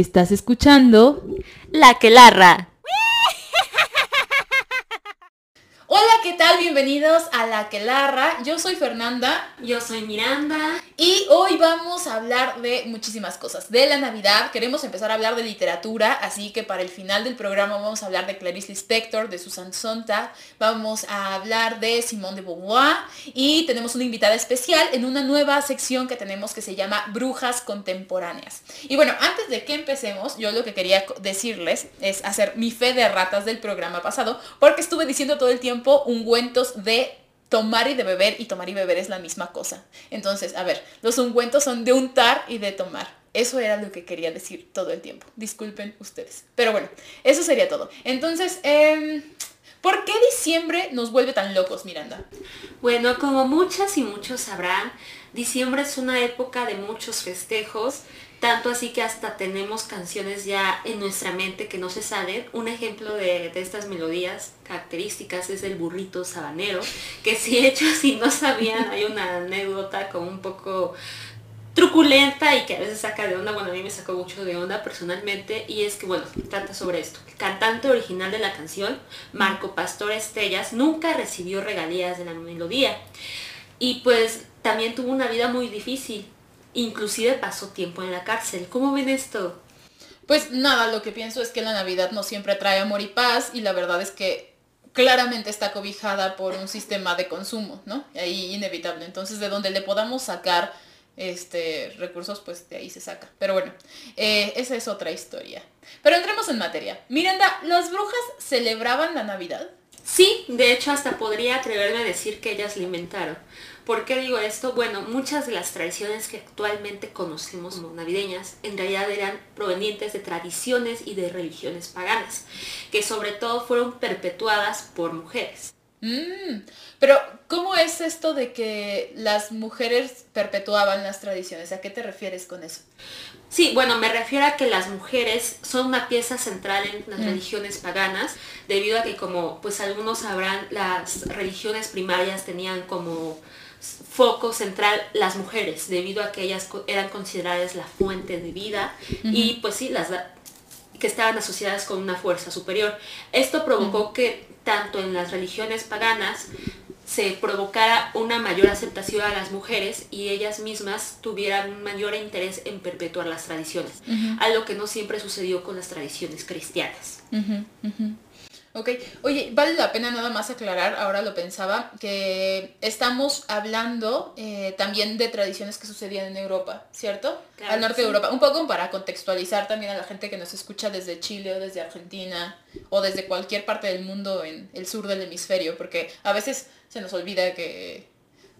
Estás escuchando La que larra. Hola, ¿qué tal? Bienvenidos a La que larra. Yo soy Fernanda Yo soy Miranda. Y hoy vamos a hablar de muchísimas cosas. De la Navidad, queremos empezar a hablar de literatura, así que para el final del programa vamos a hablar de Clarice Lispector, de Susan Sontag, vamos a hablar de Simone de Beauvoir y tenemos una invitada especial en una nueva sección que tenemos que se llama Brujas Contemporáneas. Y bueno, antes de que empecemos, yo lo que quería decirles es hacer mi fe de ratas del programa pasado, porque estuve diciendo todo el tiempo ungüentos de tomar y de beber, y tomar y beber es la misma cosa. Entonces, a ver, los ungüentos son de untar y de tomar. Eso era lo que quería decir todo el tiempo. Disculpen ustedes. Pero bueno, eso sería todo. Entonces, em, ¿por qué diciembre nos vuelve tan locos, Miranda? Bueno, como muchas y muchos sabrán, diciembre es una época de muchos festejos, tanto así que hasta tenemos canciones ya en nuestra mente que no se salen. Un ejemplo de, estas melodías características es el burrito sabanero, que si hecho si no sabían, hay una anécdota como un poco truculenta y que a veces saca de onda, bueno, a mí me sacó mucho de onda personalmente, y es que, bueno, trata sobre esto. El cantante original de la canción, Marco Pastor Estellas, nunca recibió regalías de la melodía. Y pues también tuvo una vida muy difícil. Inclusive pasó tiempo en la cárcel. ¿Cómo ven esto? Pues nada, lo que pienso es que la Navidad no siempre trae amor y paz y la verdad es que claramente está cobijada por un sistema de consumo, ¿no? Ahí inevitable. Entonces, de donde le podamos sacar este recursos, pues de ahí se saca. Pero bueno, eh, esa es otra historia. Pero entremos en materia. Miranda, ¿las brujas celebraban la Navidad? Sí, de hecho hasta podría atreverme a decir que ellas la inventaron. ¿Por qué digo esto? Bueno, muchas de las tradiciones que actualmente conocemos como navideñas en realidad eran provenientes de tradiciones y de religiones paganas, que sobre todo fueron perpetuadas por mujeres. Mm, pero, ¿cómo es esto de que las mujeres perpetuaban las tradiciones? ¿A qué te refieres con eso? Sí, bueno, me refiero a que las mujeres son una pieza central en las religiones paganas, debido a que como pues algunos sabrán, las religiones primarias tenían como foco central las mujeres, debido a que ellas eran consideradas la fuente de vida y pues sí, las que estaban asociadas con una fuerza superior. Esto provocó que tanto en las religiones paganas se provocara una mayor aceptación a las mujeres y ellas mismas tuvieran un mayor interés en perpetuar las tradiciones, algo que no siempre sucedió con las tradiciones cristianas. Ok, oye, vale la pena nada más aclarar, ahora lo pensaba, que estamos hablando eh, también de tradiciones que sucedían en Europa, ¿cierto? Claro Al norte sí. de Europa, un poco para contextualizar también a la gente que nos escucha desde Chile o desde Argentina o desde cualquier parte del mundo en el sur del hemisferio, porque a veces se nos olvida que,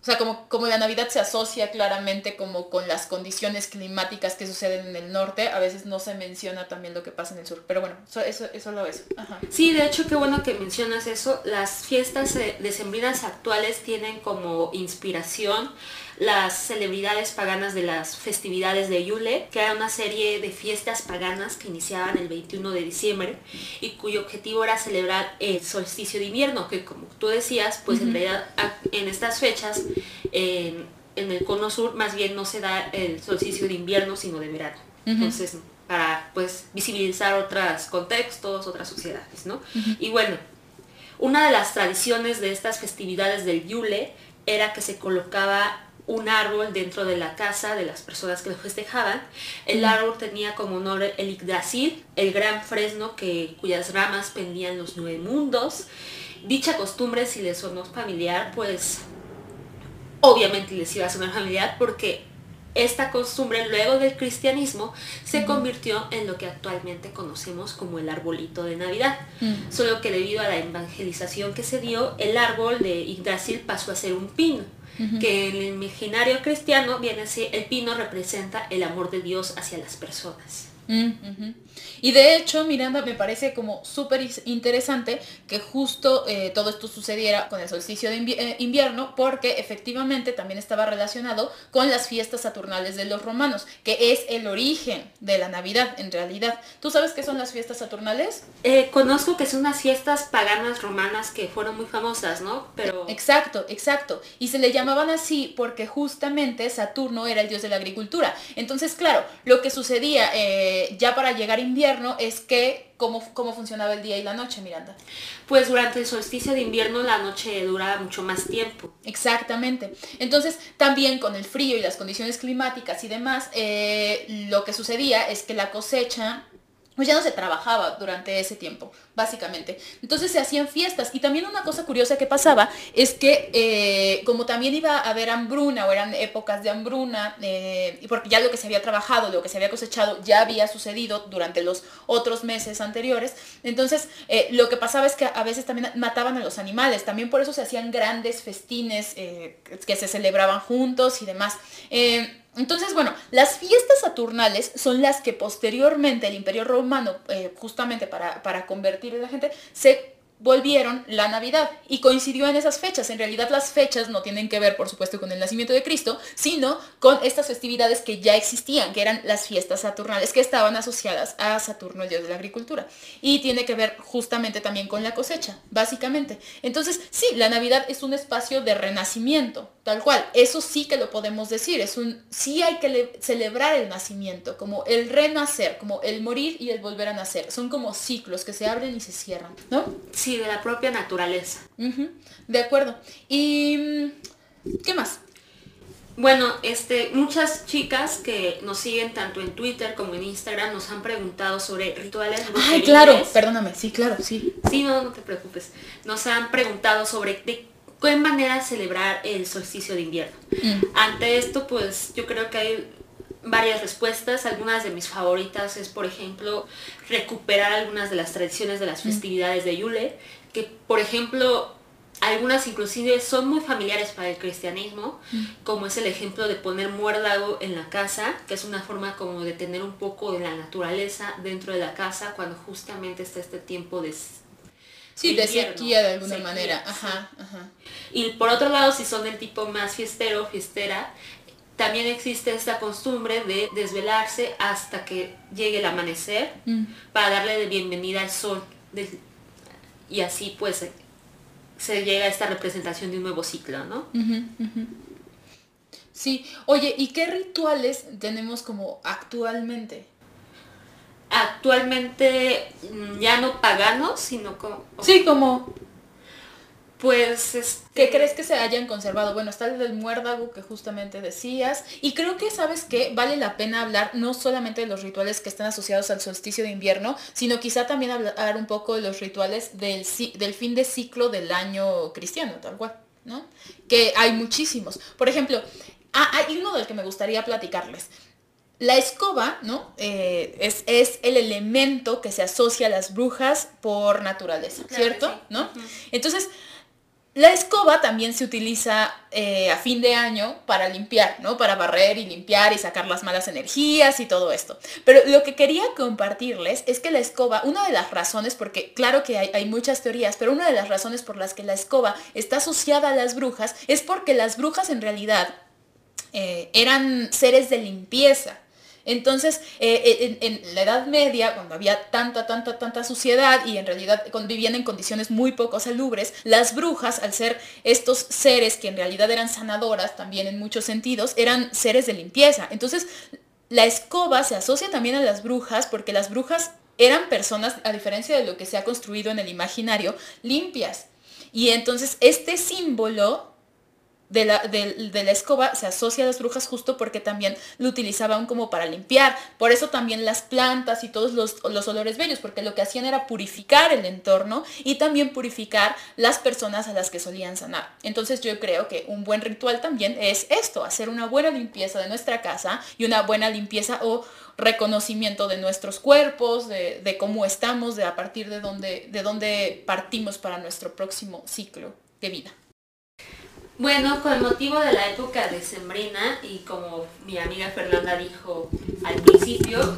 o sea, como, como la Navidad se asocia claramente como con las condiciones climáticas que suceden en el norte, a veces no se menciona también lo que pasa en el sur, pero bueno, eso, eso, eso lo es. Ajá. Sí, de hecho, qué bueno que mencionas eso. Las fiestas eh, decembrinas actuales tienen como inspiración las celebridades paganas de las festividades de Yule, que era una serie de fiestas paganas que iniciaban el 21 de diciembre y cuyo objetivo era celebrar el solsticio de invierno, que como tú decías, pues en realidad en estas fechas en, en el cono sur más bien no se da el solsticio de invierno, sino de verano. Entonces, para pues visibilizar otros contextos, otras sociedades, ¿no? Y bueno, una de las tradiciones de estas festividades del Yule era que se colocaba un árbol dentro de la casa de las personas que lo festejaban. El árbol tenía como nombre el Yggdrasil, el gran fresno que, cuyas ramas pendían los nueve mundos. Dicha costumbre, si les sonó familiar, pues obviamente les iba a sonar familiar porque esta costumbre luego del cristianismo se convirtió en lo que actualmente conocemos como el arbolito de Navidad. Mm. Solo que debido a la evangelización que se dio, el árbol de Yggdrasil pasó a ser un pino, que en el imaginario cristiano viene a ser, el pino representa el amor de Dios hacia las personas. Mm. Y de hecho, Miranda, me parece como súper interesante que justo eh, todo esto sucediera con el solsticio de invi- eh, invierno, porque efectivamente también estaba relacionado con las fiestas saturnales de los romanos, que es el origen de la Navidad en realidad. ¿Tú sabes qué son las fiestas saturnales? Eh, conozco que son unas fiestas paganas romanas que fueron muy famosas, ¿no? Pero Exacto, exacto. Y se le llamaban así porque justamente Saturno era el dios de la agricultura. Entonces, claro, lo que sucedía ya para llegar invierno es que cómo, cómo funcionaba el día y la noche, Miranda. Pues durante el solsticio de invierno la noche dura mucho más tiempo. Exactamente. Entonces, también con el frío y las condiciones climáticas y demás, eh, lo que sucedía es que la cosecha pues ya no se trabajaba durante ese tiempo, básicamente. Entonces se hacían fiestas. Y también una cosa curiosa que pasaba es que eh, como también iba a haber hambruna o eran épocas de hambruna, eh, porque ya lo que se había trabajado, lo que se había cosechado ya había sucedido durante los otros meses anteriores, entonces eh, lo que pasaba es que a veces también mataban a los animales. También por eso se hacían grandes festines que se celebraban juntos y demás. Entonces, bueno, las fiestas saturnales son las que posteriormente el Imperio Romano, eh, justamente para, para convertir a la gente, se volvieron la Navidad y coincidió en esas fechas. En realidad las fechas no tienen que ver, por supuesto, con el nacimiento de Cristo, sino con estas festividades que ya existían, que eran las fiestas saturnales, que estaban asociadas a Saturno, el dios de la agricultura. Y tiene que ver justamente también con la cosecha, básicamente. Entonces, sí, la Navidad es un espacio de renacimiento, tal cual. Eso sí que lo podemos decir. Es un, sí hay que celebrar el nacimiento, como el renacer, como el morir y el volver a nacer. Son como ciclos que se abren y se cierran, ¿no? Sí de la propia naturaleza. De acuerdo. ¿Y mm, qué más? Bueno, este, muchas chicas que nos siguen tanto en Twitter como en Instagram nos han preguntado sobre rituales. Ay, claro, perdóname, sí, claro, sí. Sí, no, no te preocupes. Nos han preguntado sobre de qué manera celebrar el solsticio de invierno. Mm. Ante esto, pues yo creo que hay varias respuestas. Algunas de mis favoritas es, por ejemplo, recuperar algunas de las tradiciones de las mm. festividades de Yule, que, por ejemplo, algunas inclusive son muy familiares para el cristianismo, mm. como es el ejemplo de poner muérdago en la casa, que es una forma como de tener un poco de la naturaleza dentro de la casa cuando justamente está este tiempo de... Sí, de, sequía de alguna manera. Ajá, ajá. Y por otro lado, si son el tipo más fiestero, fiestera, también existe esta costumbre de desvelarse hasta que llegue el amanecer mm. para darle de bienvenida al sol. y así pues se llega a esta representación de un nuevo ciclo, ¿no? Sí, oye, ¿y qué rituales tenemos como actualmente? Actualmente mm, ya no paganos, sino como... Sí, como pues es ¿Qué crees que se hayan conservado? Bueno, está el del muérdago que justamente decías. Y creo que, ¿sabes que Vale la pena hablar no solamente de los rituales que están asociados al solsticio de invierno, sino quizá también hablar un poco de los rituales del, del fin de ciclo del año cristiano, tal cual, ¿no? Que hay muchísimos. Por ejemplo, ah, hay uno del que me gustaría platicarles. La escoba, ¿no? Eh, es, es, el elemento que se asocia a las brujas por naturaleza, ¿cierto? ¿No? Entonces, la escoba también se utiliza eh, a fin de año para limpiar, ¿no? Para barrer y limpiar y sacar las malas energías y todo esto. Pero lo que quería compartirles es que la escoba, una de las razones, porque claro que hay, muchas teorías, pero una de las razones por las que la escoba está asociada a las brujas es porque las brujas en realidad eh, eran seres de limpieza. Entonces, eh, en, la Edad Media, cuando había tanta, tanta, tanta suciedad y en realidad vivían en condiciones muy poco salubres, las brujas, al ser estos seres que en realidad eran sanadoras también en muchos sentidos, eran seres de limpieza. Entonces, la escoba se asocia también a las brujas porque las brujas eran personas, a diferencia de lo que se ha construido en el imaginario, limpias. Y entonces este símbolo de la, de, la, escoba se asocia a las brujas justo porque también lo utilizaban como para limpiar. Por eso también las plantas y todos los, los, olores bellos, porque lo que hacían era purificar el entorno y también purificar las personas a las que solían sanar. Entonces yo creo que un buen ritual también es esto, hacer una buena limpieza de nuestra casa y una buena limpieza o reconocimiento de nuestros cuerpos, de, cómo estamos, de a partir de dónde, de dónde partimos para nuestro próximo ciclo de vida. Bueno, con motivo de la época de Sembrina y como mi amiga Fernanda dijo al principio,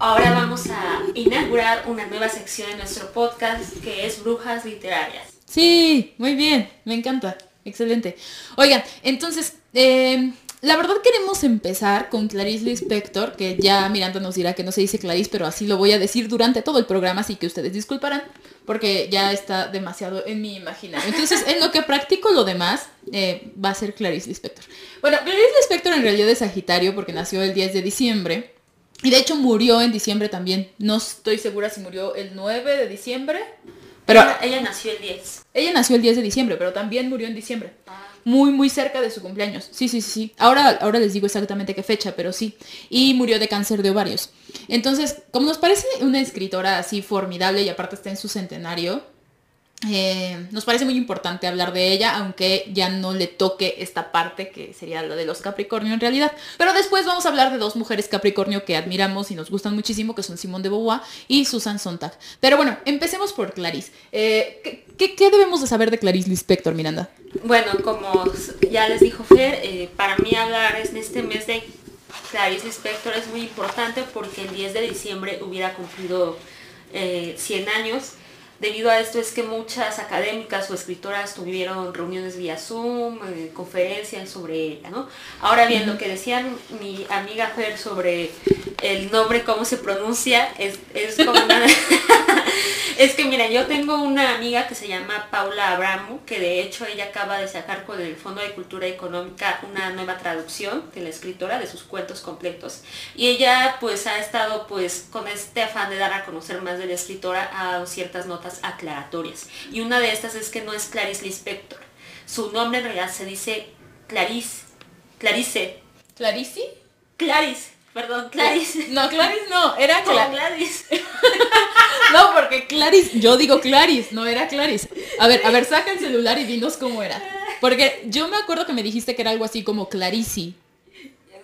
ahora vamos a inaugurar una nueva sección en nuestro podcast que es Brujas Literarias. Sí, muy bien, me encanta, excelente. Oigan, entonces, eh, la verdad queremos empezar con Clarice Lispector, que ya Miranda nos dirá que no se dice Clarice, pero así lo voy a decir durante todo el programa, así que ustedes disculparán, porque ya está demasiado en mi imaginario. Entonces, en lo que practico lo demás, eh, va a ser Clarice Lispector. Bueno, Clarice Lispector en realidad es Sagitario porque nació el 10 de diciembre. Y de hecho murió en diciembre también. No estoy segura si murió el 9 de diciembre. Pero ella, nació el 10. Ella nació el 10 de diciembre, pero también murió en diciembre. Ah. Muy, muy cerca de su cumpleaños. Sí, sí, sí. Ahora, ahora les digo exactamente qué fecha, pero sí. Y murió de cáncer de ovarios. Entonces, como nos parece una escritora así formidable y aparte está en su centenario, eh, nos parece muy importante hablar de ella, aunque ya no le toque esta parte que sería la de los Capricornio en realidad. Pero después vamos a hablar de dos mujeres Capricornio que admiramos y nos gustan muchísimo, que son Simone de Beauvoir y Susan Sontag. Pero bueno, empecemos por Clarice. Eh, ¿qué, debemos de saber de Clarice Lispector, Miranda? Bueno, como ya les dijo Fer, eh, para mí hablar en este mes de Clarice Lispector es muy importante porque el 10 de diciembre hubiera cumplido 100 años Debido a esto es que muchas académicas o escritoras tuvieron reuniones vía Zoom, eh, conferencias sobre ella, ¿no? Ahora bien, lo que decían mi amiga Fer sobre el nombre, cómo se pronuncia, es, es como una... es que mira, yo tengo una amiga que se llama Paula Abramo, que de hecho ella acaba de sacar con el Fondo de Cultura Económica una nueva traducción de la escritora de sus cuentos completos. Y ella pues ha estado pues con este afán de dar a conocer más de la escritora a ciertas notas aclaratorias. Y una de estas es que no es Clarice Lispector. Su nombre en realidad se dice Clarice. Clarice. ¿Clarice? Clarice. Perdón, Clarice. No, Clarice no, era Clarice. no, porque Clarice, yo digo Clarice, no era Clarice. A ver, a ver, saca el celular y dinos cómo era. Porque yo me acuerdo que me dijiste que era algo así como Clarice.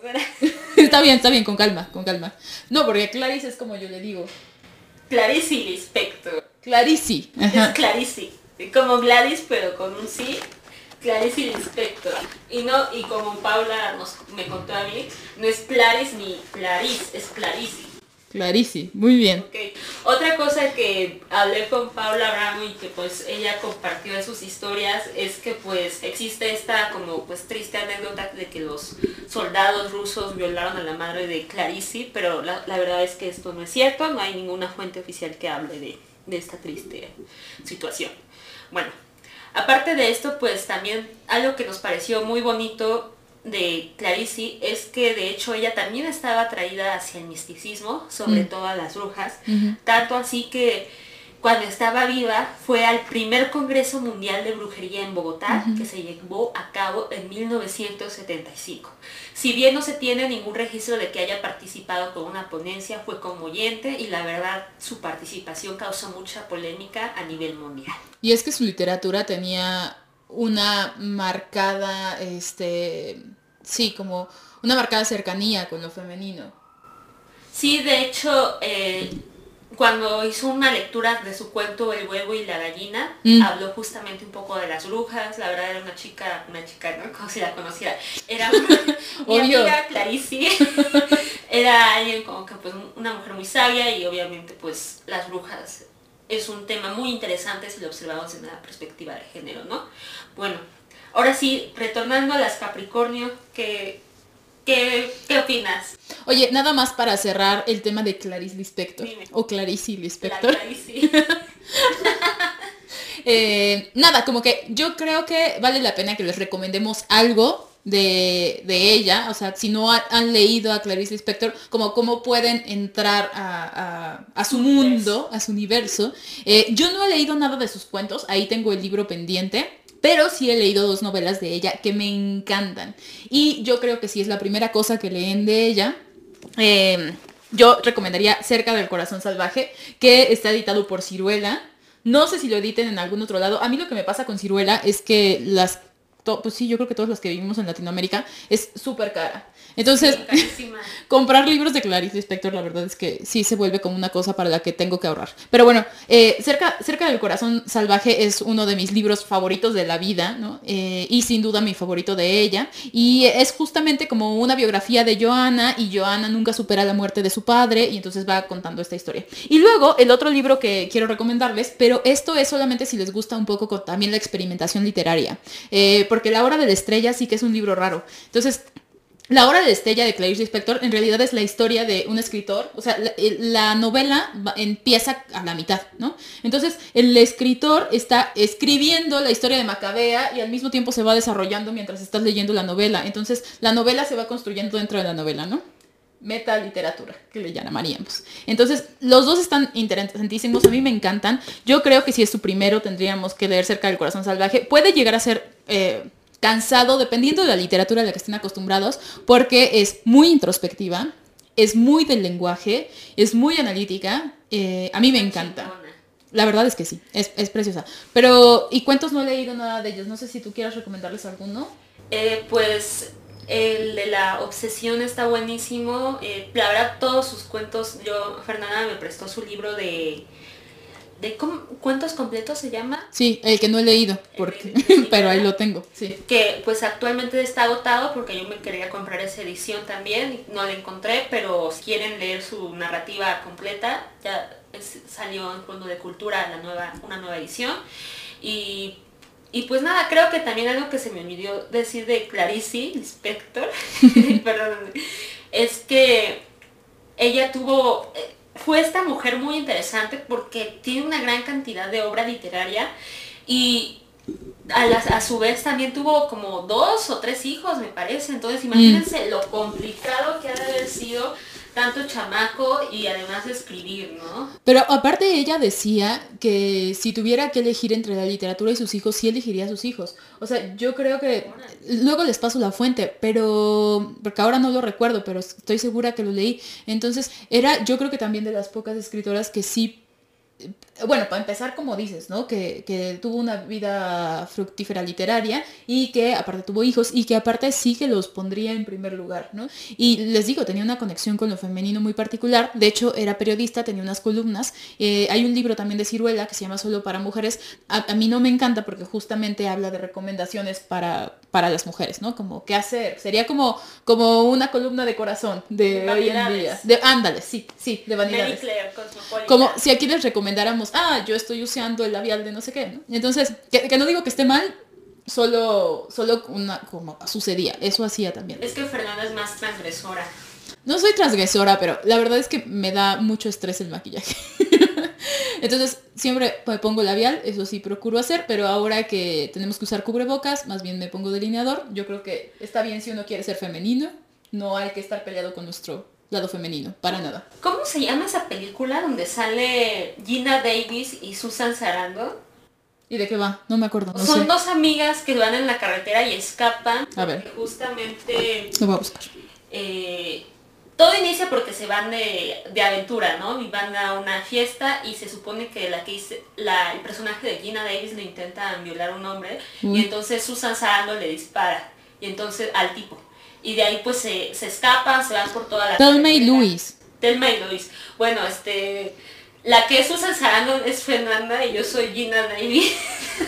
está bien, está bien, con calma, con calma. No, porque Clarice es como yo le digo. Clarice Lispector. Clarice. Es Clarice. Como Gladys, pero con un sí. Clarice Lispector. Y no, y como Paula nos, me contó a mí, no es Clarice ni Clarice, es Clarice. Clarice, muy bien. Otra cosa que hablé con Paula Abramo y que pues ella compartió en sus historias es que pues existe esta como pues triste anécdota de que los soldados rusos violaron a la madre de Clarice, pero la, la verdad es que esto no es cierto, no hay ninguna fuente oficial que hable de, de esta triste situación. Bueno, aparte de esto pues también algo que nos pareció muy bonito de Clarice es que de hecho ella también estaba atraída hacia el misticismo, sobre mm. todo a las brujas, tanto así que cuando estaba viva fue al primer Congreso Mundial de Brujería en Bogotá, que se llevó a cabo en 1975. Si bien no se tiene ningún registro de que haya participado con una ponencia, fue como oyente y la verdad su participación causó mucha polémica a nivel mundial. Y es que su literatura tenía una marcada, este, sí, como una marcada cercanía con lo femenino. Sí, de hecho, eh, cuando hizo una lectura de su cuento El huevo y la gallina, mm. habló justamente un poco de las brujas, la verdad era una chica, una chica, ¿no? Como si la conociera. Era mi amiga Clarice, era alguien como que pues una mujer muy sabia y obviamente pues las brujas es un tema muy interesante si lo observamos en la perspectiva de género, ¿no? Bueno, ahora sí, retornando a las Capricornio, ¿qué, qué, opinas? Oye, nada más para cerrar el tema de Clarice Lispector. O Clarice Lispector. Eh, nada, como que yo creo que vale la pena que les recomendemos algo de, ella, o sea, si no han leído a Clarice Lispector, como cómo pueden entrar a, su mundo, a su universo. Eh, yo no he leído nada de sus cuentos, ahí tengo el libro pendiente. Pero sí he leído dos novelas de ella que me encantan. Y yo creo que si es la primera cosa que leen de ella. Eh, yo recomendaría Cerca del Corazón Salvaje, que está editado por Ciruela. No sé si lo editen en algún otro lado. A mí lo que me pasa con Ciruela es que las pues sí, yo creo que todos los que vivimos en Latinoamérica, es súper cara. Entonces, comprar libros de Clarice Lispector, la verdad es que sí se vuelve como una cosa para la que tengo que ahorrar. Pero bueno, eh, cerca, cerca del corazón salvaje es uno de mis libros favoritos de la vida, ¿no? Eh, y sin duda mi favorito de ella. Y es justamente como una biografía de Joana, y Joana nunca supera la muerte de su padre, y entonces va contando esta historia. Y luego, el otro libro que quiero recomendarles, pero esto es solamente si les gusta un poco también la experimentación literaria. Eh, porque La Hora de la Estrella sí que es un libro raro. Entonces, la hora de Estella de Clarice Lispector en realidad es la historia de un escritor, o sea, la, novela empieza a la mitad, ¿no? Entonces, el escritor está escribiendo la historia de Macabea y al mismo tiempo se va desarrollando mientras estás leyendo la novela. Entonces, la novela se va construyendo dentro de la novela, ¿no? meta literatura, que le llamaríamos. Entonces, los dos están interesantísimos, a mí me encantan. Yo creo que si es su primero, tendríamos que leer cerca del corazón salvaje. Puede llegar a ser eh, cansado, dependiendo de la literatura a la que estén acostumbrados, porque es muy introspectiva, es muy del lenguaje, es muy analítica. Eh, a mí me encanta. La verdad es que sí, es, es, preciosa. Pero, y cuentos no he leído nada de ellos. No sé si tú quieras recomendarles alguno. Eh, pues el de la obsesión está buenísimo. Eh, la verdad, todos sus cuentos, yo, Fernanda me prestó su libro de... ¿De cuentos completos se llama? Sí, el que no he leído, porque, pero ahí lo tengo. Sí. Que pues actualmente está agotado porque yo me quería comprar esa edición también, no la encontré, pero si quieren leer su narrativa completa, ya salió en Fondo de Cultura la nueva, una nueva edición. Y y pues nada, creo que también algo que se me olvidó decir de Clarice Lispector, perdón, es que ella tuvo, eh, fue esta mujer muy interesante porque tiene una gran cantidad de obra literaria y a, a su vez también tuvo como dos o tres hijos, me parece. Entonces imagínense lo complicado que ha de haber sido tanto chamaco y además escribir, ¿no? Pero aparte ella decía que si tuviera que elegir entre la literatura y sus hijos, sí elegiría a sus hijos. O sea, yo creo que luego les paso la fuente, pero porque ahora no lo recuerdo, pero estoy segura que lo leí. Entonces, era yo creo que también de las pocas escritoras que sí bueno, para empezar, como dices, ¿no? Que, que, tuvo una vida fructífera literaria y que aparte tuvo hijos y que aparte sí que los pondría en primer lugar, ¿no? Y les digo, tenía una conexión con lo femenino muy particular. De hecho, era periodista, tenía unas columnas. Eh, hay un libro también de Ciruela que se llama Solo para Mujeres. A, mí no me encanta porque justamente habla de recomendaciones para, para las mujeres, ¿no? Como qué hacer. Sería como, como una columna de corazón de, hoy en día. De, ándale, sí, sí, de vanidades. como si aquí les recomendáramos ah, yo estoy usando el labial de no sé qué, Entonces, que, no digo que esté mal, solo, solo una, como sucedía, eso hacía también. Es que Fernanda es más transgresora. No soy transgresora, pero la verdad es que me da mucho estrés el maquillaje. Entonces, siempre me pongo labial, eso sí procuro hacer, pero ahora que tenemos que usar cubrebocas, más bien me pongo delineador. Yo creo que está bien si uno quiere ser femenino, no hay que estar peleado con nuestro lado femenino, para nada. ¿Cómo se llama esa película donde sale Gina Davis y Susan Sarandon? ¿Y de qué va? No me acuerdo. Son dos amigas que van en la carretera y escapan. A ver. Justamente... Lo voy a buscar. Eh, todo inicia porque se van de, aventura, ¿no? Y van a una fiesta y se supone que la que hice, la, el personaje de Gina Davis le intenta violar a un hombre y entonces Susan Sarandon le dispara. Y entonces al tipo y de ahí pues se, se escapan, se van por toda la... Telma y Luis. Telma y Luis. Bueno, este... La que es Susan Sarandon es Fernanda y yo soy Gina Davis.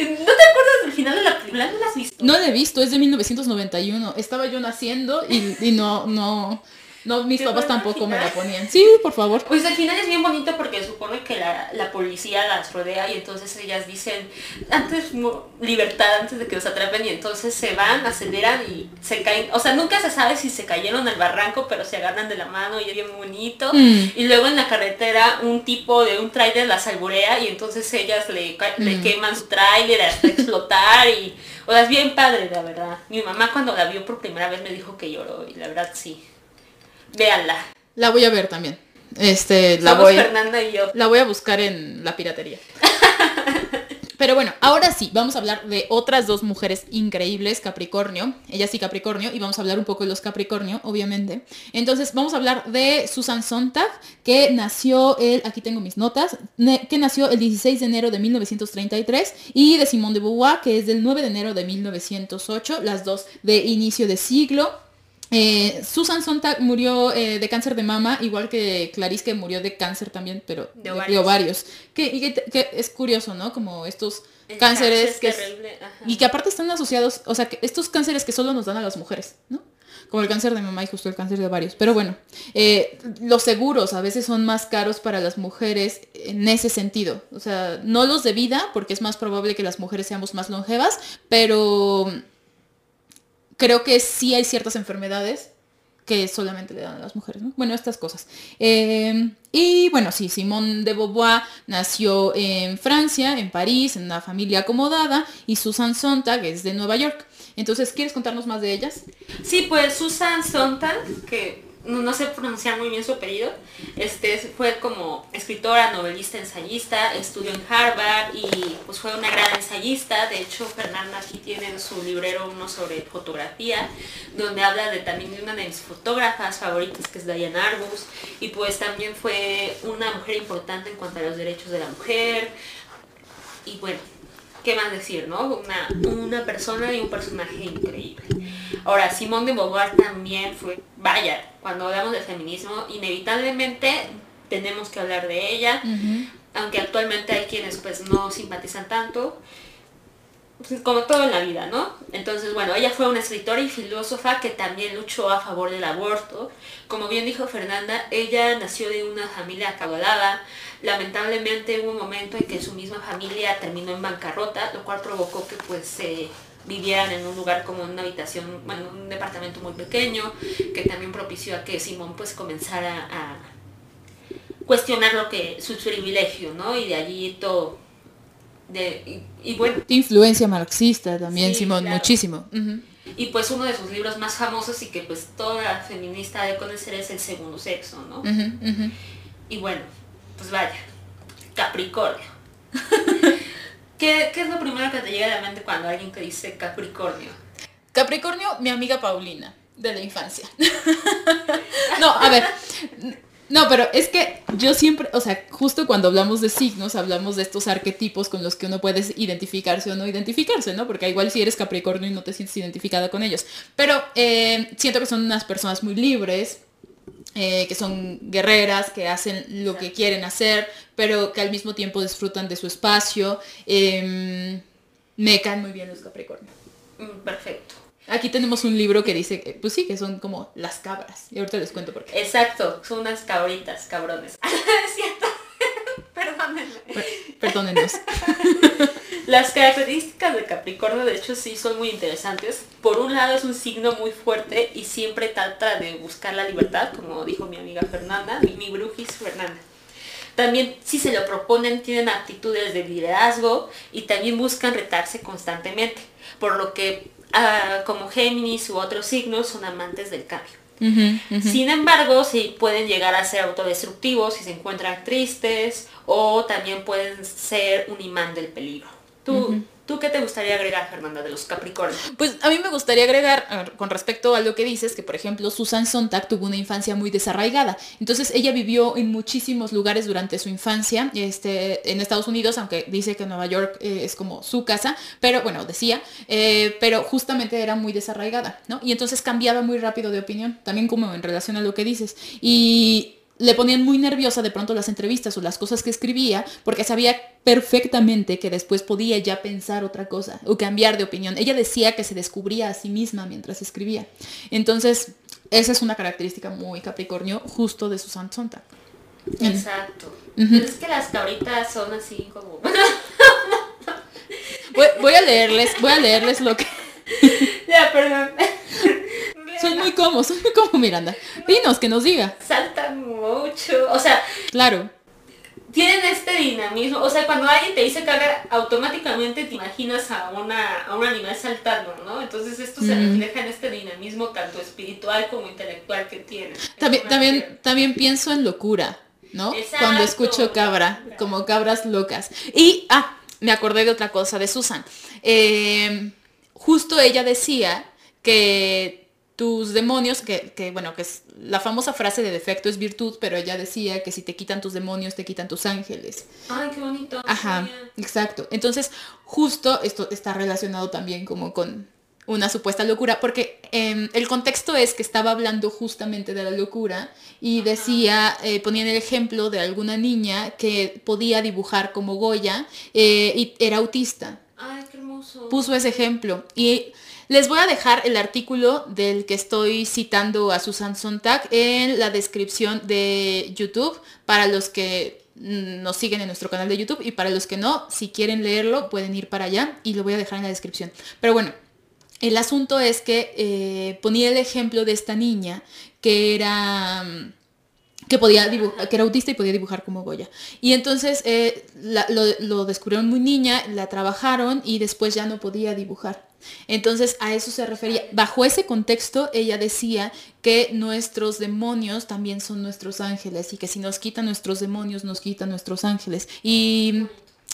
¿No te acuerdas del final de la película? ¿No la has visto? No la he visto, es de 1991. Estaba yo naciendo y, y no, no, no, mis papás tampoco me la ponían. Sí, por favor. Pues al final es bien bonito porque supone que la, la policía las rodea y entonces ellas dicen, antes libertad, antes de que los atrapen y entonces se van, aceleran y se caen. O sea, nunca se sabe si se cayeron al barranco, pero se agarran de la mano y es bien bonito. Mm. Y luego en la carretera un tipo de un tráiler las alburea y entonces ellas le, le mm. queman su tráiler hasta explotar y... O sea, es bien padre, la verdad. Mi mamá cuando la vio por primera vez me dijo que lloró y la verdad sí. Véanla. La voy a ver también. Este, la voy, Fernanda y yo. La voy a buscar en la piratería. Pero bueno, ahora sí, vamos a hablar de otras dos mujeres increíbles, Capricornio, ella sí Capricornio, y vamos a hablar un poco de los Capricornio, obviamente. Entonces, vamos a hablar de Susan Sontag, que nació el, aquí tengo mis notas, que nació el 16 de enero de 1933, y de Simone de Beauvoir, que es del 9 de enero de 1908, las dos de inicio de siglo. Eh, Susan Sontag murió eh, de cáncer de mama, igual que Clarice que murió de cáncer también, pero de ovarios. Que, es curioso, ¿no? Como estos cánceres que y que aparte están asociados, o sea, que estos cánceres que solo nos dan a las mujeres, ¿no? Como el cáncer de mama y justo el cáncer de ovarios. Pero bueno, eh, los seguros a veces son más caros para las mujeres en ese sentido. O sea, no los de vida, porque es más probable que las mujeres seamos más longevas, pero creo que sí hay ciertas enfermedades que solamente le dan a las mujeres, ¿no? Bueno, estas cosas. Eh, y bueno, sí, Simone de Beauvoir nació en Francia, en París, en una familia acomodada, y Susan Sontag es de Nueva York. Entonces, ¿quieres contarnos más de ellas? Sí, pues Susan Sontag, que no, sé pronunciar muy bien su apellido, este, fue como escritora, novelista, ensayista, estudió en Harvard y pues fue una gran ensayista. De hecho, Fernanda aquí tiene en su librero uno sobre fotografía, donde habla de también de una de mis fotógrafas favoritas, que es Diane Arbus, y pues también fue una mujer importante en cuanto a los derechos de la mujer. Y bueno, ¿qué más decir, no? Una, una persona y un personaje increíble. Ahora, Simone de Beauvoir también fue, vaya, cuando hablamos de feminismo, inevitablemente tenemos que hablar de ella, aunque actualmente hay quienes pues no simpatizan tanto, como todo en la vida, ¿no? Entonces, bueno, ella fue una escritora y filósofa que también luchó a favor del aborto. Como bien dijo Fernanda, ella nació de una familia acabalada. Lamentablemente hubo un momento en que su misma familia terminó en bancarrota, lo cual provocó que pues vivieran en un lugar como una habitación, bueno, un departamento muy pequeño, que también propició a que Simón pues comenzara a cuestionar lo que su privilegio, ¿no? Y de allí todo. De, y, bueno. Influencia marxista también, Simón, muchísimo. Y pues uno de sus libros más famosos y que pues toda feminista debe conocer es El Segundo Sexo, ¿no? Y bueno, pues vaya, Capricornio. ¿Qué, es lo primero que te llega a la mente cuando alguien te dice Capricornio? Capricornio, mi amiga Paulina, de la infancia. no, a ver. No, pero es que yo siempre, o sea, justo cuando hablamos de signos, hablamos de estos arquetipos con los que uno puede identificarse o no identificarse, ¿no? Porque igual si eres Capricornio y no te sientes identificada con ellos. Pero eh, siento que son unas personas muy libres, eh, que son guerreras, que hacen lo que quieren hacer, pero que al mismo tiempo disfrutan de su espacio. Em, me caen muy bien los Capricornio. Mm, perfecto. Aquí tenemos un libro que dice, que, pues sí, que son como las cabras. Y ahorita les cuento por qué. Exacto, son unas cabritas, cabrones. es cierto. Perdónenme. perdónenos. Las características de Capricornio de hecho sí son muy interesantes. Por un lado es un signo muy fuerte y siempre trata de buscar la libertad, como dijo mi amiga Fernanda, mi brujis Fernanda. También si se lo proponen tienen actitudes de liderazgo y también buscan retarse constantemente, por lo que ah, como Géminis u otros signos son amantes del cambio. Sin embargo, sí pueden llegar a ser autodestructivos si se encuentran tristes o también pueden ser un imán del peligro. ¿Tú, ¿Tú qué te gustaría agregar, Fernanda, de los Capricornios? Pues a mí me gustaría agregar, con respecto a lo que dices, que por ejemplo Susan Sontag tuvo una infancia muy desarraigada. Entonces ella vivió en muchísimos lugares durante su infancia, este, en Estados Unidos, aunque dice que Nueva York eh, es como su casa, pero bueno, decía, eh, pero justamente era muy desarraigada, ¿no? Y entonces cambiaba muy rápido de opinión, también como en relación a lo que dices. Y le ponían muy nerviosa de pronto las entrevistas o las cosas que escribía, porque sabía perfectamente que después podía ya pensar otra cosa o cambiar de opinión. Ella decía que se descubría a sí misma mientras escribía. Entonces, esa es una característica muy Capricornio justo de Susan Sontag. Exacto. es que las cabritas son así como... voy, a leerles, voy a leerles lo que... ya, perdón. Soy muy cómodo, soy muy cómodo, Miranda. Dinos, que nos diga. Saltan mucho, o sea... Claro. Tienen este dinamismo, o sea, cuando alguien te dice caga, automáticamente te imaginas a, una, a un animal saltando, ¿no? Entonces esto se refleja en este dinamismo tanto espiritual como intelectual que tiene. También, también, también pienso en locura, ¿no? Cuando escucho cabra, como cabras locas. Y, ah, me acordé de otra cosa de Susan. Eh, justo ella decía que tus demonios, que, bueno, que es la famosa frase de defecto es virtud, pero ella decía que si te quitan tus demonios, te quitan tus ángeles. Ay, qué bonito. Ajá, exacto. Entonces, justo esto está relacionado también como con una supuesta locura, porque em, el contexto es que estaba hablando justamente de la locura y decía, eh, ponía el ejemplo de alguna niña que podía dibujar como Goya eh, y era autista. Ay, qué hermoso. Puso ese ejemplo y les voy a dejar el artículo del que estoy citando a Susan Sontag en la descripción de YouTube para los que nos siguen en nuestro canal de YouTube y para los que no, si quieren leerlo pueden ir para allá y lo voy a dejar en la descripción. Pero bueno, el asunto es que eh, ponía el ejemplo de esta niña que era mm, que podía que era autista y podía dibujar como Goya. Y entonces eh, lo, descubrieron muy niña, la trabajaron y después ya no podía dibujar. Entonces a eso se refería. Bajo ese contexto ella decía que nuestros demonios también son nuestros ángeles y que si nos quitan nuestros demonios nos quitan nuestros ángeles. Y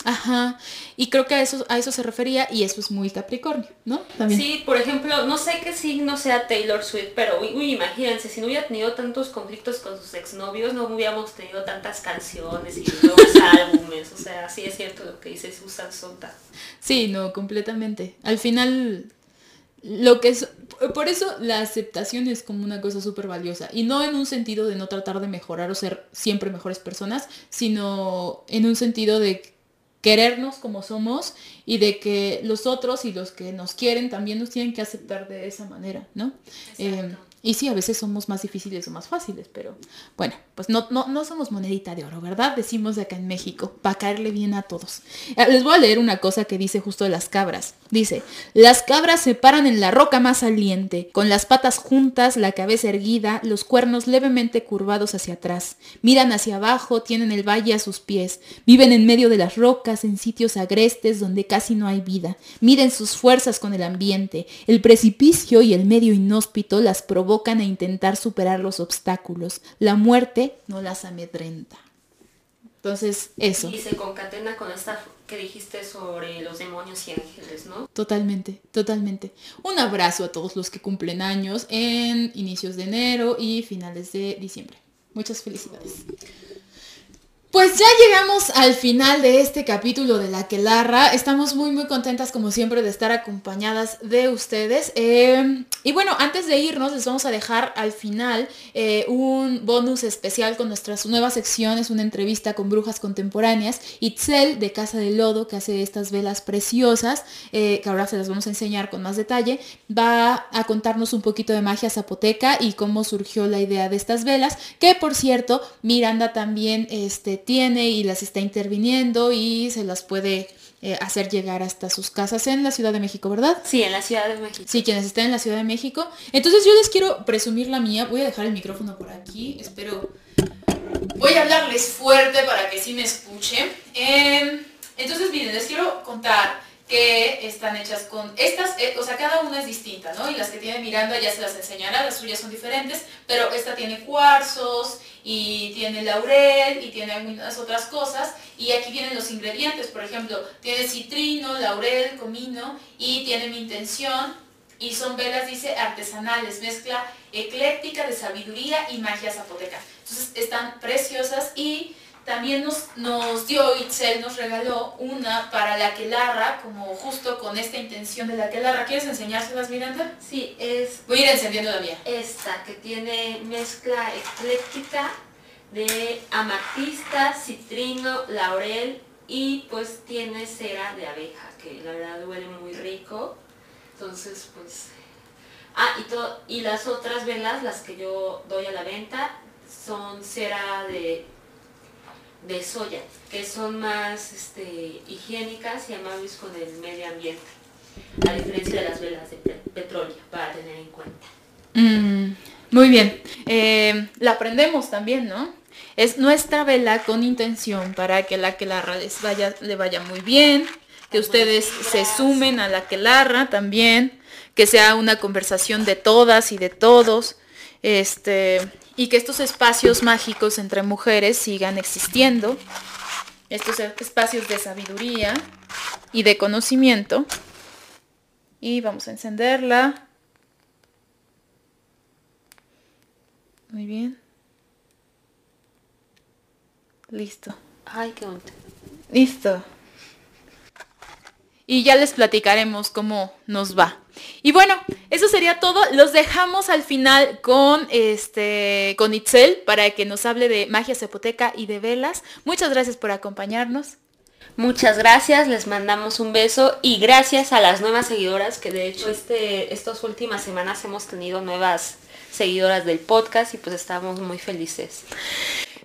Ajá, y creo que a eso, a eso se refería y eso es muy Capricornio, ¿no? También. Sí, por ejemplo, no sé qué signo sea Taylor Swift, pero uy, imagínense, si no hubiera tenido tantos conflictos con sus exnovios, no hubiéramos tenido tantas canciones y nuevos álbumes, o sea, sí es cierto lo que dice Susan Sonta. Sí, no, completamente. Al final, lo que es, por eso la aceptación es como una cosa súper valiosa, y no en un sentido de no tratar de mejorar o ser siempre mejores personas, sino en un sentido de querernos como somos y de que los otros y los que nos quieren también nos tienen que aceptar de esa manera, ¿no? Y sí, a veces somos más difíciles o más fáciles, pero bueno, pues no, no, no somos monedita de oro, ¿verdad? Decimos de acá en México, para caerle bien a todos. Eh, les voy a leer una cosa que dice justo de las cabras. Dice, las cabras se paran en la roca más saliente, con las patas juntas, la cabeza erguida, los cuernos levemente curvados hacia atrás. Miran hacia abajo, tienen el valle a sus pies, viven en medio de las rocas, en sitios agrestes donde casi no hay vida. Miden sus fuerzas con el ambiente. El precipicio y el medio inhóspito las provocan a intentar superar los obstáculos. La muerte no las amedrenta. Entonces, eso. Y se concatena con esta que dijiste sobre los demonios y ángeles, ¿no? Totalmente, totalmente. Un abrazo a todos los que cumplen años en inicios de enero y finales de diciembre. Muchas felicidades. Pues ya llegamos al final de este capítulo de La Quelarra. Estamos muy muy contentas como siempre de estar acompañadas de ustedes. Eh, y bueno, antes de irnos les vamos a dejar al final eh, un bonus especial con nuestras nuevas secciones, una entrevista con brujas contemporáneas. Itzel de Casa de Lodo, que hace estas velas preciosas, eh, que ahora se las vamos a enseñar con más detalle, va a contarnos un poquito de magia zapoteca y cómo surgió la idea de estas velas, que por cierto, Miranda también este, tiene y las está interviniendo y se las puede eh, hacer llegar hasta sus casas en la Ciudad de México, ¿verdad? Sí, en la Ciudad de México. Sí, quienes estén en la Ciudad de México. Entonces yo les quiero presumir la mía. Voy a dejar el micrófono por aquí. Espero... Voy a hablarles fuerte para que sí me escuchen. Em, entonces, miren, les quiero contar que están hechas con estas, eh, o sea, cada una es distinta, ¿no? Y las que tiene Miranda ya se las enseñará, las suyas son diferentes, pero esta tiene cuarzos y tiene laurel y tiene algunas otras cosas. Y aquí vienen los ingredientes, por ejemplo, tiene citrino, laurel, comino y tiene mi intención. Y son velas, dice, artesanales, mezcla ecléctica de sabiduría y magia zapoteca. Entonces están preciosas y también nos, nos dio Itzel, nos regaló una para la quelarra, como justo con esta intención de la quelarra. ¿Quieres enseñárselas, Miranda? Sí, es... Voy a ir encendiendo la mía. Esta, que tiene mezcla ecléctica de amatista, citrino, laurel y pues tiene cera de abeja, que la verdad huele muy rico. Entonces, pues... Ah, y, y las otras velas, las que yo doy a la venta, son cera de de soya, que son más este, higiénicas y amables con el medio ambiente, a diferencia de las velas de petróleo, para tener en cuenta. Mm, muy bien, eh, la aprendemos también, ¿no? Es nuestra vela con intención para que la que les vaya, le vaya muy bien, que ustedes se sumen a la que larra también, que sea una conversación de todas y de todos. Este, y que estos espacios mágicos entre mujeres sigan existiendo, estos espacios de sabiduría y de conocimiento. Y vamos a encenderla. Muy bien. Listo. Ay, qué bonito. Listo y ya les platicaremos cómo nos va. Y bueno, eso sería todo. Los dejamos al final con este con Itzel para que nos hable de magia zapoteca y de velas. Muchas gracias por acompañarnos. Muchas gracias, les mandamos un beso y gracias a las nuevas seguidoras que de hecho este, estas últimas semanas hemos tenido nuevas seguidoras del podcast y pues estamos muy felices.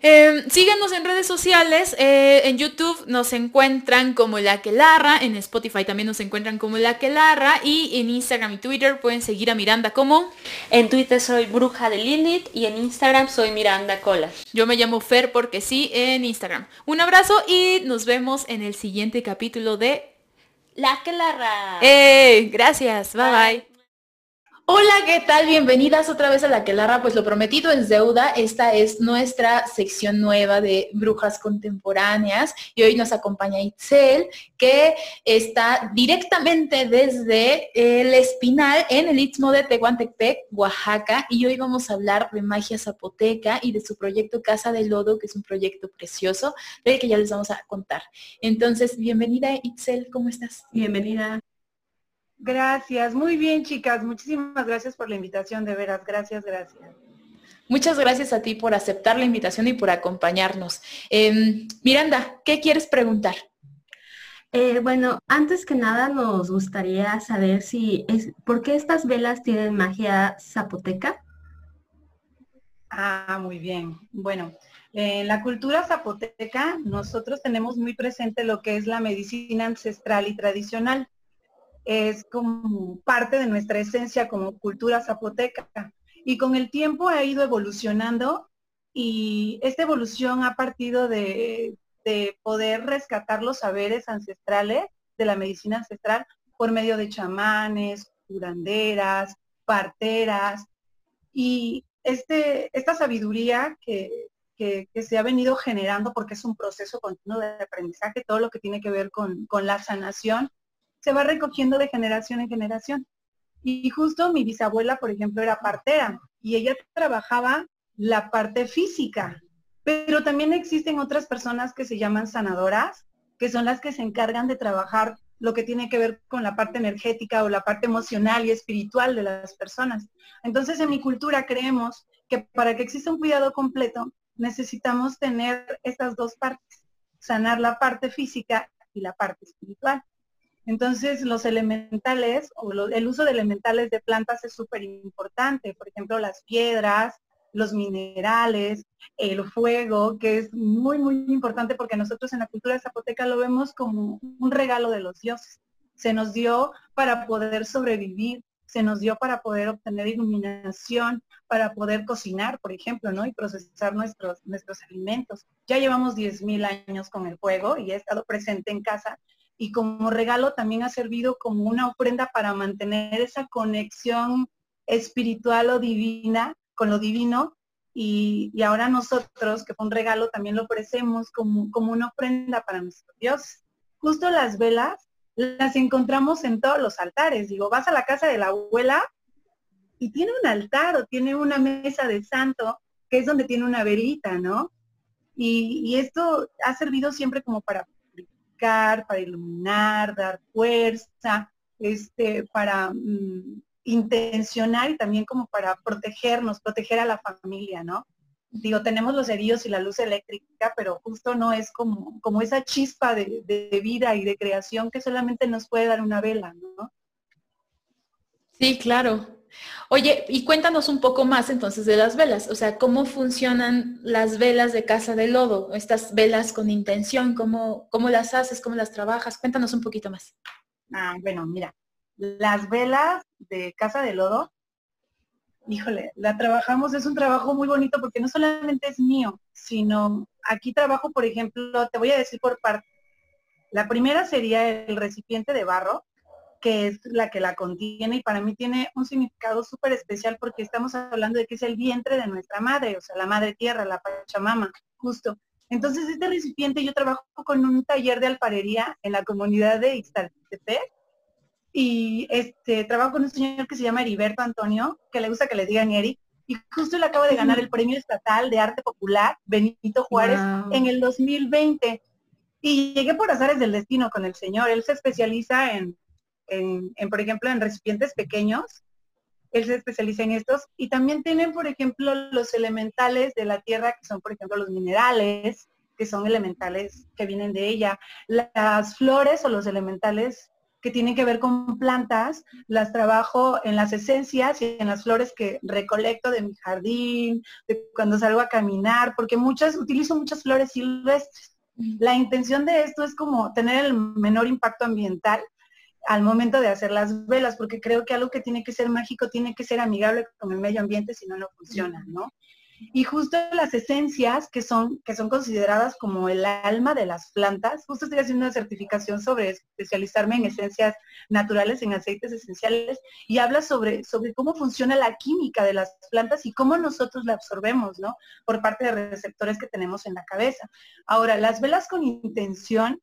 Em, síganos en redes sociales, eh, en YouTube nos encuentran como La Quelarra, en Spotify también nos encuentran como La Quelarra y en Instagram y Twitter pueden seguir a Miranda como... En Twitter soy Bruja de Lilith y en Instagram soy Miranda Cola. Yo me llamo Fer porque sí en Instagram. Un abrazo y nos vemos en el siguiente capítulo de La Quelarra. ¡Eh! Gracias, bye. bye. Hola, ¿qué tal? Bienvenidas otra vez a La Quelarra. Pues lo prometido es deuda. Esta es nuestra sección nueva de brujas contemporáneas y hoy nos acompaña Itzel, que está directamente desde el Espinal en el Istmo de Tehuantepec, Oaxaca. Y hoy vamos a hablar de magia zapoteca y de su proyecto Casa de Lodo, que es un proyecto precioso del que ya les vamos a contar. Entonces, bienvenida Itzel, ¿cómo estás? Bienvenida. Gracias, muy bien chicas, muchísimas gracias por la invitación, de veras, gracias, gracias. Muchas gracias a ti por aceptar la invitación y por acompañarnos. Em, Miranda, ¿qué quieres preguntar? Eh, bueno, antes que nada nos gustaría saber si es, ¿por qué estas velas tienen magia zapoteca? Ah, muy bien. Bueno, en la cultura zapoteca nosotros tenemos muy presente lo que es la medicina ancestral y tradicional es como parte de nuestra esencia como cultura zapoteca. Y con el tiempo ha ido evolucionando y esta evolución ha partido de, poder rescatar los saberes ancestrales de la medicina ancestral por medio de chamanes, curanderas, parteras. Y este, esta sabiduría que, se ha venido generando porque es un proceso continuo de aprendizaje, todo lo que tiene que ver con, con la sanación, se va recogiendo de generación en generación. Y justo mi bisabuela, por ejemplo, era partera y ella trabajaba la parte física, pero también existen otras personas que se llaman sanadoras, que son las que se encargan de trabajar lo que tiene que ver con la parte energética o la parte emocional y espiritual de las personas. Entonces, en mi cultura creemos que para que exista un cuidado completo, necesitamos tener estas dos partes, sanar la parte física y la parte espiritual. Entonces, los elementales o el uso de elementales de plantas es súper importante. Por ejemplo, las piedras, los minerales, el fuego, que es muy, muy importante porque nosotros en la cultura zapoteca lo vemos como un regalo de los dioses. Se nos dio para poder sobrevivir, se nos dio para poder obtener iluminación, para poder cocinar, por ejemplo, ¿no? Y procesar nuestros, nuestros alimentos. Ya llevamos 10.000 años con el fuego y he estado presente en casa y como regalo también ha servido como una ofrenda para mantener esa conexión espiritual o divina con lo divino y, ahora nosotros, que fue un regalo, también lo ofrecemos como, como una ofrenda para nuestro Dios. Justo las velas las encontramos en todos los altares. Digo, vas a la casa de la abuela y tiene un altar o tiene una mesa de santo, que es donde tiene una velita, ¿no? Y, y esto ha servido siempre como para para iluminar, dar fuerza, este, para mm, intencionar y también como para protegernos, proteger a la familia, ¿no? Digo, tenemos los cerillos y la luz eléctrica, pero justo no es como, como esa chispa de vida y de creación que solamente nos puede dar una vela, ¿no? Sí, claro. Oye, y cuéntanos un poco más entonces de las velas, o sea, cómo funcionan las velas de Casa de Lodo, estas velas con intención, cómo, cómo las haces, cómo las trabajas, cuéntanos un poquito más. Ah, bueno, mira, las velas de Casa de Lodo, híjole, la trabajamos, es un trabajo muy bonito porque no solamente es mío, sino aquí trabajo, por ejemplo, te voy a decir por parte. La primera sería el recipiente de barro, que es la que la contiene y para mí tiene un significado súper especial porque estamos hablando de que es el vientre de nuestra madre, o sea, la madre tierra, la Pachamama, justo. Entonces, este recipiente yo trabajo con un taller de alfarería en la comunidad de Ixtaltepec y este trabajo con un señor que se llama Heriberto Antonio, que le gusta que le digan Eric, y justo le acabo de ganar el Premio Estatal de Arte Popular Benito Juárez en el 2020. Y llegué por azares del destino con el señor. Él se especializa en en, por ejemplo, en recipientes pequeños. Él se especializa en estos. Y también tienen, por ejemplo, los elementales de la tierra, que son, por ejemplo, los minerales, que son elementales que vienen de ella. Las flores o los elementales que tienen que ver con plantas, las trabajo en las esencias y en las flores que recolecto de mi jardín, de cuando salgo a caminar, porque muchas, utilizo muchas flores silvestres. La intención de esto es como tener el menor impacto ambiental al momento de hacer las velas, porque creo que algo que tiene que ser mágico tiene que ser amigable con el medio ambiente, si no, no funciona, ¿no? Y justo las esencias que son, que son consideradas como el alma de las plantas, justo estoy haciendo una certificación sobre especializarme en esencias naturales, en aceites esenciales, y habla sobre, sobre cómo funciona la química de las plantas y cómo nosotros la absorbemos, ¿no? Por parte de receptores que tenemos en la cabeza. Ahora, las velas con intención,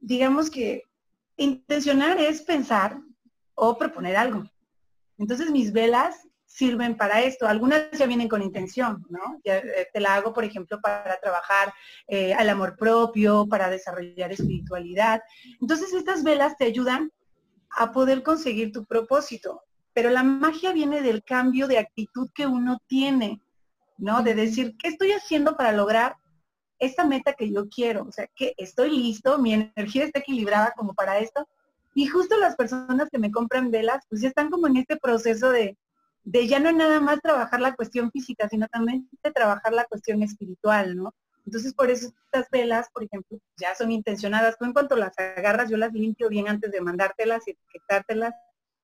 digamos que intencionar es pensar o proponer algo. Entonces mis velas sirven para esto. Algunas ya vienen con intención, ¿no? Eh, te la hago, por ejemplo, para trabajar eh, al amor propio, para desarrollar espiritualidad. Entonces estas velas te ayudan a poder conseguir tu propósito. Pero la magia viene del cambio de actitud que uno tiene, ¿no? De decir, ¿qué estoy haciendo para lograr esta meta que yo quiero? O sea, que estoy listo, mi energía está equilibrada como para esto. Y justo las personas que me compran velas, pues ya están como en este proceso de, de ya no nada más trabajar la cuestión física, sino también de trabajar la cuestión espiritual, ¿no? Entonces, por eso estas velas, por ejemplo, ya son intencionadas. Tú en cuanto las agarras, yo las limpio bien antes de mandártelas y etiquetártelas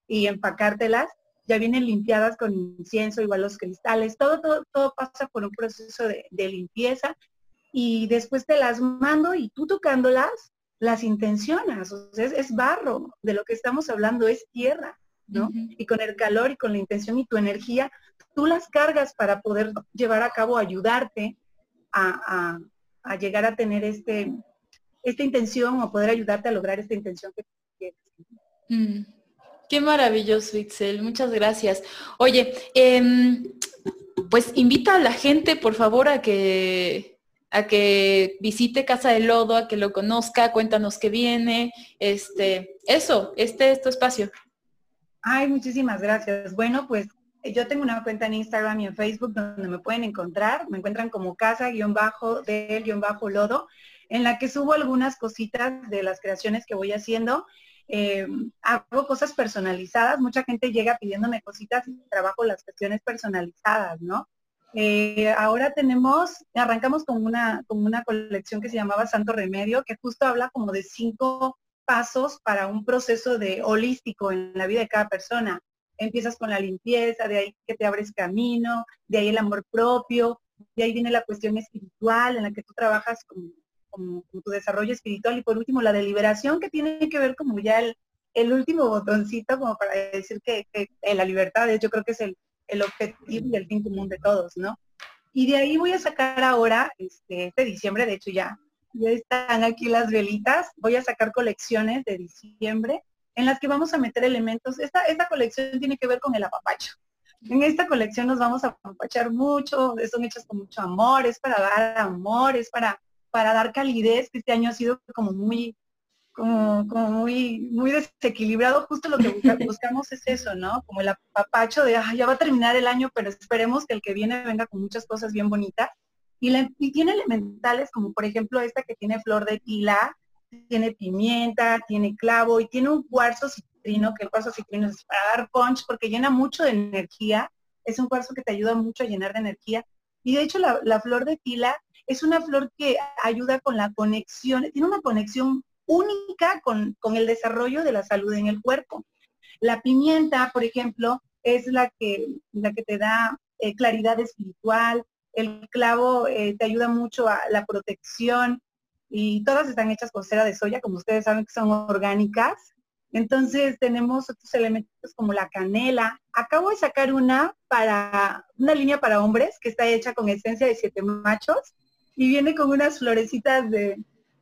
y empacártelas. Ya vienen limpiadas con incienso, igual los cristales. Todo, todo, todo pasa por un proceso de, limpieza. Y después te las mando y tú tocándolas, las intencionas. O sea, es, es barro. De lo que estamos hablando es tierra. Y con el calor y con la intención y tu energía, tú las cargas para poder llevar a cabo, ayudarte a, llegar a tener este, esta intención o poder ayudarte a lograr esta intención que quieres. Mm. Qué maravilloso, Itzel. Muchas gracias. Oye, em, pues invita a la gente, por favor, a que a que visite Casa de Lodo, a que lo conozca, cuéntanos qué viene, este, eso, este es tu espacio. Ay, muchísimas gracias. Bueno, pues yo tengo una cuenta en Instagram y en Facebook donde me pueden encontrar. Me encuentran como casa-del-lodo, en la que subo algunas cositas de las creaciones que voy haciendo. Eh, hago cosas personalizadas. Mucha gente llega pidiéndome cositas y trabajo las cuestiones personalizadas, ¿no? Eh, ahora tenemos, arrancamos con una, con una colección que se llamaba Santo Remedio, que justo habla como de cinco pasos para un proceso de holístico en la vida de cada persona. Empiezas con la limpieza, de ahí que te abres camino, de ahí el amor propio, de ahí viene la cuestión espiritual en la que tú trabajas con, tu desarrollo espiritual y por último la deliberación que tiene que ver como ya el, último botoncito como para decir que, la libertad es, yo creo que es el, objetivo y el fin común de todos, ¿no? Y de ahí voy a sacar ahora, este, este diciembre, de hecho ya ya están aquí las velitas. Voy a sacar colecciones de diciembre en las que vamos a meter elementos. Esta, esta colección tiene que ver con el apapacho. En esta colección nos vamos a apapachar mucho, son hechas con mucho amor, es para dar amor, es para, para dar calidez, que este año ha sido como muy, como, como muy, muy desequilibrado. Justo lo que buscamos es eso, ¿no? Como el apapacho de, ya va a terminar el año, pero esperemos que el que viene venga con muchas cosas bien bonitas. Y, tiene elementales como por ejemplo esta que tiene flor de tila, tiene pimienta, tiene clavo y tiene un cuarzo citrino, que el cuarzo citrino es para dar punch porque llena mucho de energía. Es un cuarzo que te ayuda mucho a llenar de energía. Y de hecho la, flor de tila es una flor que ayuda con la conexión, tiene una conexión única con, el desarrollo de la salud en el cuerpo. La pimienta, por ejemplo, es la que, la que te da eh, claridad espiritual, el clavo eh, te ayuda mucho a la protección y todas están hechas con cera de soya, como ustedes saben que son orgánicas. Entonces tenemos otros elementos como la canela. Acabo de sacar una para una línea para hombres que está hecha con esencia de siete machos y viene con unas florecitas de,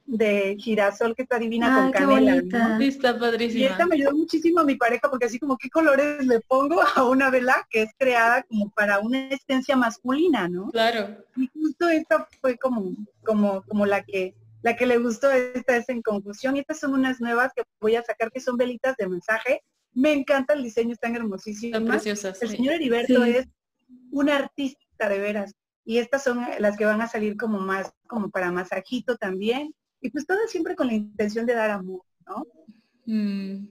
de girasol que está divina con canela. ¿no? Está padrísima. Y esta me ayudó muchísimo a mi pareja porque así como qué colores le pongo a una vela que es creada como para una esencia masculina, ¿no? Claro. Y justo esta fue como, como, como la que la que le gustó, esta es en confusión. Y estas son unas nuevas que voy a sacar que son velitas de mensaje. Me encanta el diseño, están hermosísimas. preciosas. El señor Heriberto es un artista de veras. Y estas son las que van a salir como más, como para masajito también. Y pues todo siempre con la intención de dar amor, ¿no? Mm,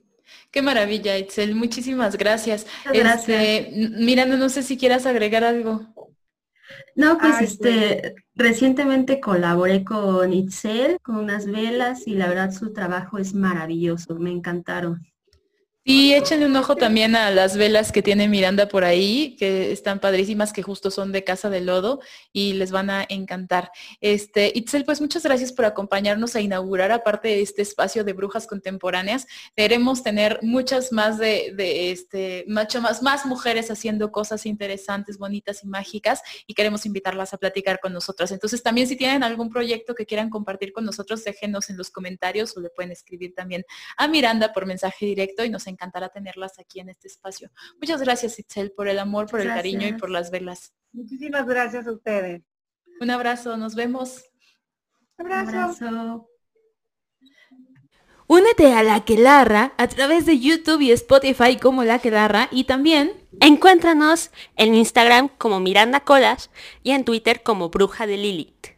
Qué maravilla, Itzel. Muchísimas gracias. Este, Miranda, no sé si quieras agregar algo. No, pues este, recientemente colaboré con Itzel, con unas velas y la verdad su trabajo es maravilloso, me encantaron. Y échenle un ojo también a las velas que tiene Miranda por ahí, que están padrísimas, que justo son de Casa de Lodo y les van a encantar. Este, Itzel, pues muchas gracias por acompañarnos a inaugurar, aparte de este espacio de brujas contemporáneas. Queremos tener muchas más de, este, mucho más, más mujeres haciendo cosas interesantes, bonitas y mágicas y queremos invitarlas a platicar con nosotras. Entonces también si tienen algún proyecto que quieran compartir con nosotros, déjenos en los comentarios o le pueden escribir también a Miranda por mensaje directo y nos encantará tenerlas aquí en este espacio. Muchas gracias, Itzel, por el amor, por el cariño y por las velas. Muchísimas gracias a ustedes. Un abrazo, nos vemos. Un abrazo. Únete a La Quelarra a través de YouTube y Spotify como La Quelarra y también encuéntranos en Instagram como Miranda Colas y en Twitter como Bruja de Lilith.